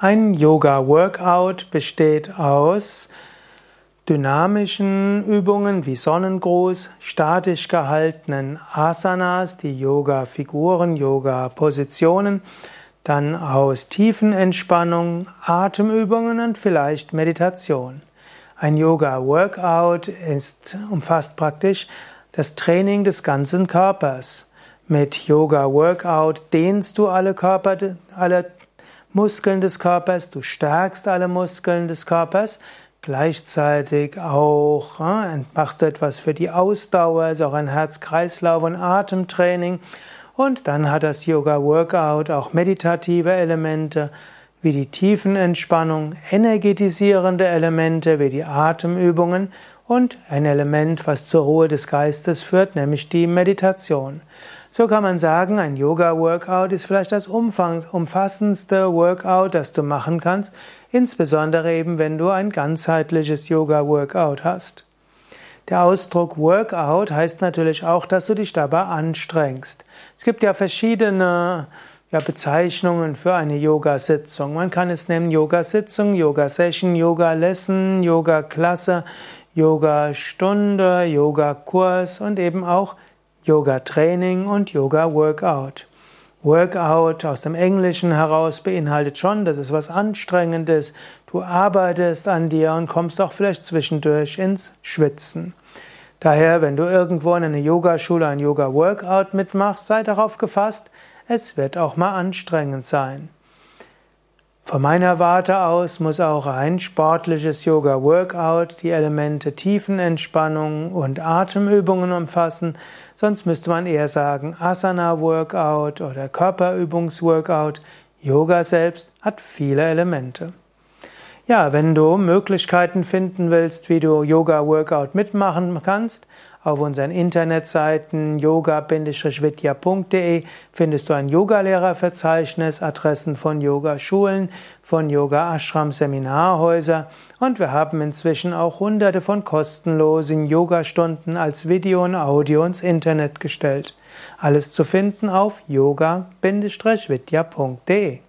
Ein Yoga-Workout besteht aus dynamischen Übungen wie Sonnengruß, statisch gehaltenen Asanas, die Yoga-Figuren, Yoga-Positionen, dann aus Tiefenentspannung, Atemübungen und vielleicht Meditation. Ein Yoga-Workout umfasst praktisch das Training des ganzen Körpers. Mit Yoga-Workout dehnst du alle Körper, alle Muskeln des Körpers, du stärkst alle Muskeln des Körpers, gleichzeitig auch äh, machst du etwas für die Ausdauer, ist auch ein Herz-Kreislauf- und Atemtraining. Und dann hat das Yoga-Workout auch meditative Elemente, wie die Tiefenentspannung, energetisierende Elemente, wie die Atemübungen und ein Element, was zur Ruhe des Geistes führt, nämlich die Meditation. So kann man sagen, ein Yoga-Workout ist vielleicht das umfassendste Workout, das du machen kannst, insbesondere eben, wenn du ein ganzheitliches Yoga-Workout hast. Der Ausdruck Workout heißt natürlich auch, dass du dich dabei anstrengst. Es gibt ja verschiedene ja, Bezeichnungen für eine Yoga-Sitzung. Man kann es nennen Yoga-Sitzung, Yoga-Session, Yoga-Lesson, Yoga-Klasse, Yoga-Stunde, Yoga-Kurs und eben auch Yoga-Training und Yoga-Workout. Workout aus dem Englischen heraus beinhaltet schon, das ist was Anstrengendes. Du arbeitest an dir und kommst auch vielleicht zwischendurch ins Schwitzen. Daher, wenn du irgendwo in einer Yogaschule ein Yoga-Workout mitmachst, sei darauf gefasst, es wird auch mal anstrengend sein. Von meiner Warte aus muss auch ein sportliches Yoga-Workout die Elemente Tiefenentspannung und Atemübungen umfassen, sonst müsste man eher sagen Asana-Workout oder Körperübungs-Workout. Yoga selbst hat viele Elemente. Ja, wenn du Möglichkeiten finden willst, wie du Yoga-Workout mitmachen kannst, auf unseren Internetseiten yoga-vidya.de findest du ein Yogalehrerverzeichnis, Adressen von Yogaschulen, von Yoga-Ashram-Seminarhäuser und wir haben inzwischen auch hunderte von kostenlosen Yogastunden als Video und Audio ins Internet gestellt. Alles zu finden auf yoga-vidya.de